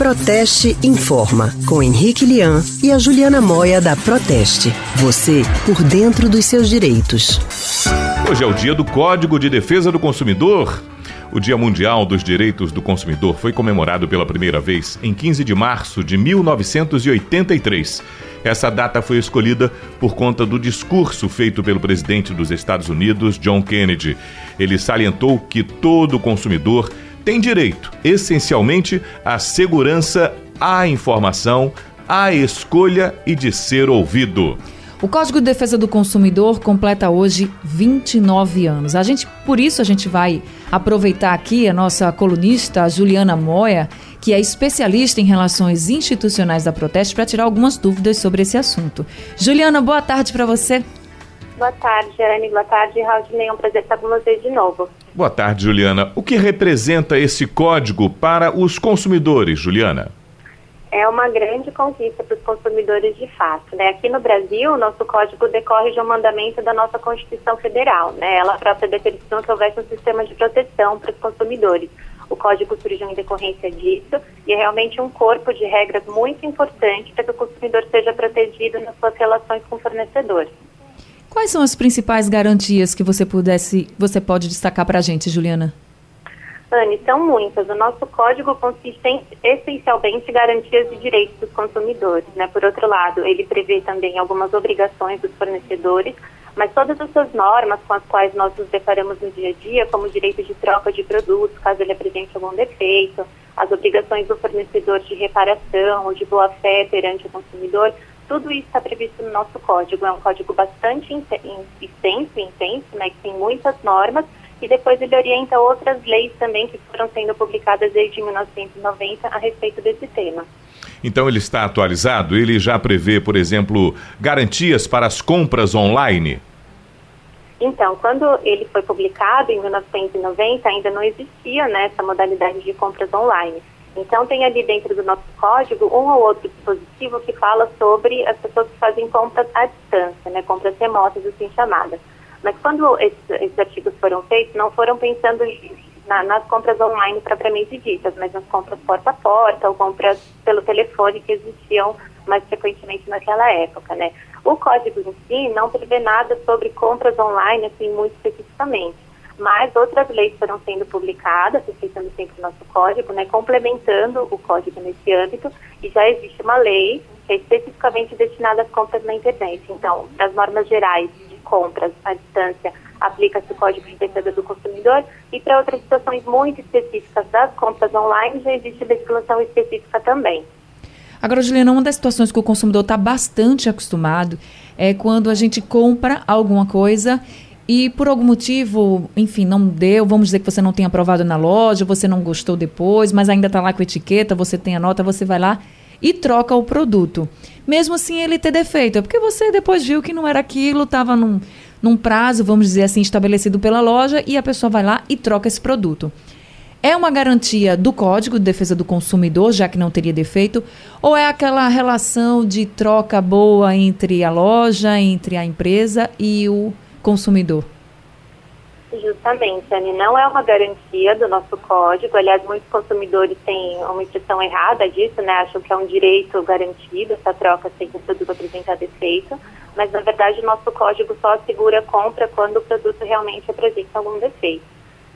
Proteste Informa, com Henrique Lian e a Juliana Moia da Proteste. Você por dentro dos seus direitos. Hoje é o dia do Código de Defesa do Consumidor. O Dia Mundial dos Direitos do Consumidor foi comemorado pela primeira vez em 15 de março de 1983. Essa data foi escolhida por conta do discurso feito pelo presidente dos Estados Unidos, John Kennedy. Ele salientou que todo consumidor tem direito, essencialmente, à segurança, à informação, à escolha e de ser ouvido. O Código de Defesa do Consumidor completa hoje 29 anos. A gente, por isso a gente vai aproveitar aqui a nossa colunista Juliana Moya, que é especialista em relações institucionais da Proteste, para tirar algumas dúvidas sobre esse assunto. Juliana, boa tarde para você. Boa tarde, Anne. Boa tarde, Raudinei. É um prazer estar com vocês de novo. Boa tarde, Juliana. O que representa esse código para os consumidores, Juliana? é uma grande conquista para os consumidores de fato. Né? Aqui no Brasil, o nosso código decorre de um mandamento da nossa Constituição Federal. Né? Ela própria determinou que houvesse um sistema de proteção para os consumidores. O código surgiu em decorrência disso e é realmente um corpo de regras muito importante para que o consumidor seja protegido nas suas relações com fornecedores. Quais são as principais garantias que você pudesse, você pode destacar para a gente, Juliana? Anne, são muitas. O nosso código consiste em, essencialmente, garantias de direitos dos consumidores. Né? Por outro lado, ele prevê também algumas obrigações dos fornecedores, mas todas essas normas com as quais nós nos deparamos no dia a dia, como o direito de troca de produtos, caso ele apresente algum defeito, as obrigações do fornecedor de reparação ou de boa-fé perante o consumidor, tudo isso está previsto no nosso código. É um código bastante extenso intenso, né, que tem muitas normas, e depois ele orienta outras leis também que foram sendo publicadas desde 1990 a respeito desse tema. Então ele está atualizado? Ele já prevê, por exemplo, garantias para as compras online? Então, quando ele foi publicado em 1990, ainda não existia né, essa modalidade de compras online. Então, tem ali dentro do nosso código um ou outro dispositivo que fala sobre as pessoas que fazem compras à distância, né, compras remotas, assim chamadas. Mas quando esses, esses artigos foram feitos, não foram pensando na, nas compras online propriamente ditas, mas nas compras porta a porta ou compras pelo telefone que existiam mais frequentemente naquela época, né? O código em si não prevê nada sobre compras online, assim, muito especificamente, mas outras leis foram sendo publicadas, respeitando sempre o nosso código, né, complementando o código nesse âmbito, e já existe uma lei que é especificamente destinada às compras na internet. Então, as normas gerais compras à distância, aplica-se o Código de Defesa do Consumidor e para outras situações muito específicas das compras online já existe legislação específica também. Agora, Juliana, uma das situações que o consumidor está bastante acostumado é quando a gente compra alguma coisa e por algum motivo, enfim, não deu, vamos dizer que você não tem aprovado na loja, você não gostou depois, mas ainda está lá com etiqueta, você tem a nota, você vai lá e troca o produto. Mesmo assim ele ter defeito, é porque você depois viu que não era aquilo, estava num, num prazo, vamos dizer assim, estabelecido pela loja e a pessoa vai lá e troca esse produto. É uma garantia do Código de Defesa do Consumidor, já que não teria defeito, ou é aquela relação de troca boa entre a loja, entre a empresa e o consumidor? Justamente, Anne, não é uma garantia do nosso código. Aliás, muitos consumidores têm uma impressão errada disso, né? Acham que é um direito garantido essa troca sem que o produto apresentar defeito. Mas, na verdade, o nosso código só assegura a compra quando o produto realmente apresenta algum defeito.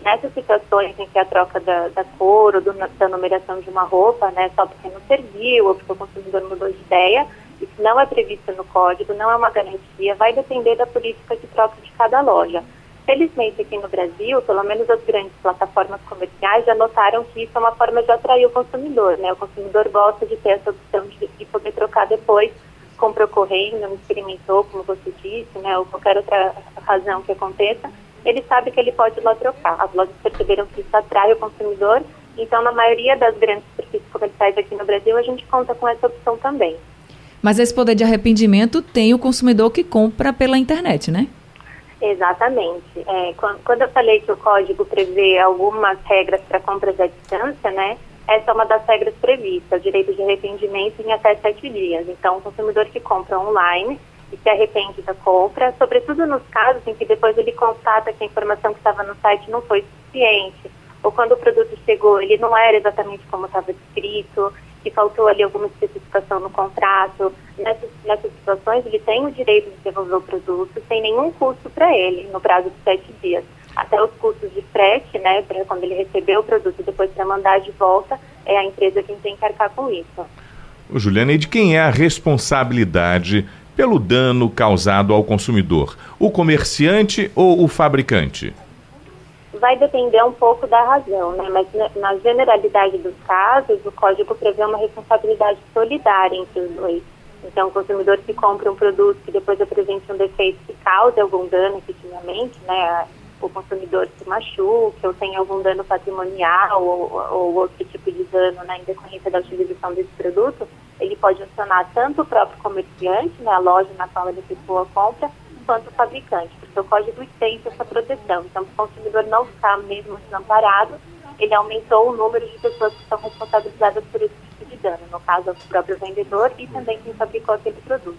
Nessas situações em que a troca da, da cor ou do, da numeração de uma roupa, né, só porque não serviu ou porque o consumidor mudou de ideia, isso não é previsto no código, não é uma garantia, vai depender da política de troca de cada loja. Felizmente, aqui no Brasil, pelo menos as grandes plataformas comerciais já notaram que isso é uma forma de atrair o consumidor, né? O consumidor gosta de ter essa opção de, de poder trocar depois, comprou correndo, experimentou, como você disse, né? Ou qualquer outra razão que aconteça, ele sabe que ele pode lá trocar. As lojas perceberam que isso atrai o consumidor, então na maioria das grandes superfícies comerciais aqui no Brasil, a gente conta com essa opção também. Mas esse poder de arrependimento tem o consumidor que compra pela internet, né? Exatamente. É, quando eu falei que o código prevê algumas regras para compras à distância, né? Essa é uma das regras previstas, direito de arrependimento em até sete dias. Então, o consumidor que compra online e se arrepende da compra, sobretudo nos casos em que depois ele constata que a informação que estava no site não foi suficiente, ou quando o produto chegou, ele não era exatamente como estava descrito, faltou ali alguma especificação no contrato. Nessas, nessas situações, ele tem o direito de devolver o produto sem nenhum custo para ele, no prazo de sete dias. Até os custos de frete, né, quando ele receber o produto e depois para mandar de volta, é a empresa quem tem que arcar com isso. Juliana, e de quem é a responsabilidade pelo dano causado ao consumidor? O comerciante ou o fabricante? Vai depender um pouco da razão, né? mas na generalidade dos casos, o código prevê uma responsabilidade solidária entre os dois. Então, o consumidor que compra um produto que depois apresente um defeito que cause algum dano efetivamente, né, o consumidor se machuque ou tenha algum dano patrimonial ou, ou outro tipo de dano né, em decorrência da utilização desse produto, ele pode acionar tanto o próprio comerciante, né, a loja na qual ele efetuou a compra, quanto o fabricante, porque o código estende essa proteção. Então, o consumidor não ficar mesmo desamparado, ele aumentou o número de pessoas que são responsabilizadas por esse tipo de dano, no caso, o próprio vendedor e também quem fabricou aquele produto.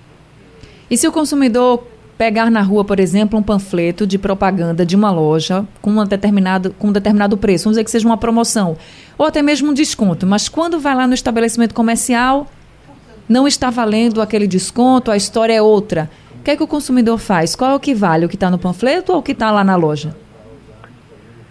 E se o consumidor pegar na rua, por exemplo, um panfleto de propaganda de uma loja com, uma determinado, com um determinado preço, vamos dizer que seja uma promoção, ou até mesmo um desconto, mas quando vai lá no estabelecimento comercial, não está valendo aquele desconto, a história é outra. O que é que o consumidor faz? Qual é o que vale? O que está no panfleto ou o que está lá na loja?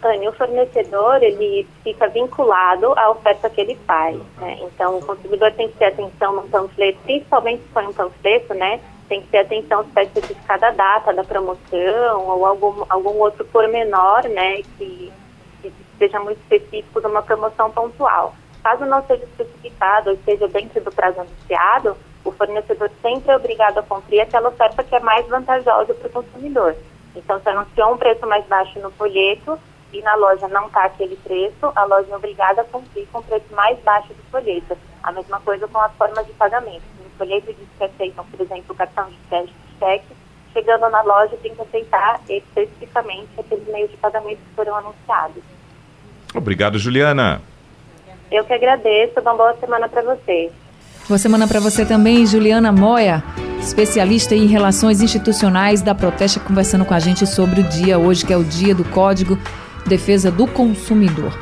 Tânia, o fornecedor ele fica vinculado à oferta que ele faz. Né? Então, o consumidor tem que ter atenção no panfleto, principalmente se for um panfleto, né? tem que ter atenção se está especificada a data da promoção ou algum, algum outro pormenor, né, que, que seja muito específico de uma promoção pontual. Caso não seja especificado ou esteja dentro do prazo anunciado, fornecedor sempre é obrigado a cumprir aquela oferta que é mais vantajosa para o consumidor. Então, se anunciou um preço mais baixo no folheto e na loja não está aquele preço, a loja é obrigada a cumprir com o preço mais baixo do folheto. A mesma coisa com as formas de pagamento. No folheto diz que aceitam, por exemplo, o cartão de crédito de cheque, chegando na loja tem que aceitar especificamente aqueles meios de pagamento que foram anunciados. Obrigado, Juliana. Eu que agradeço. Uma boa semana para vocês. Boa semana para você também, Juliana Moya, especialista em relações institucionais da Protesta, conversando com a gente sobre o dia hoje, que é o dia do Código Defesa do Consumidor.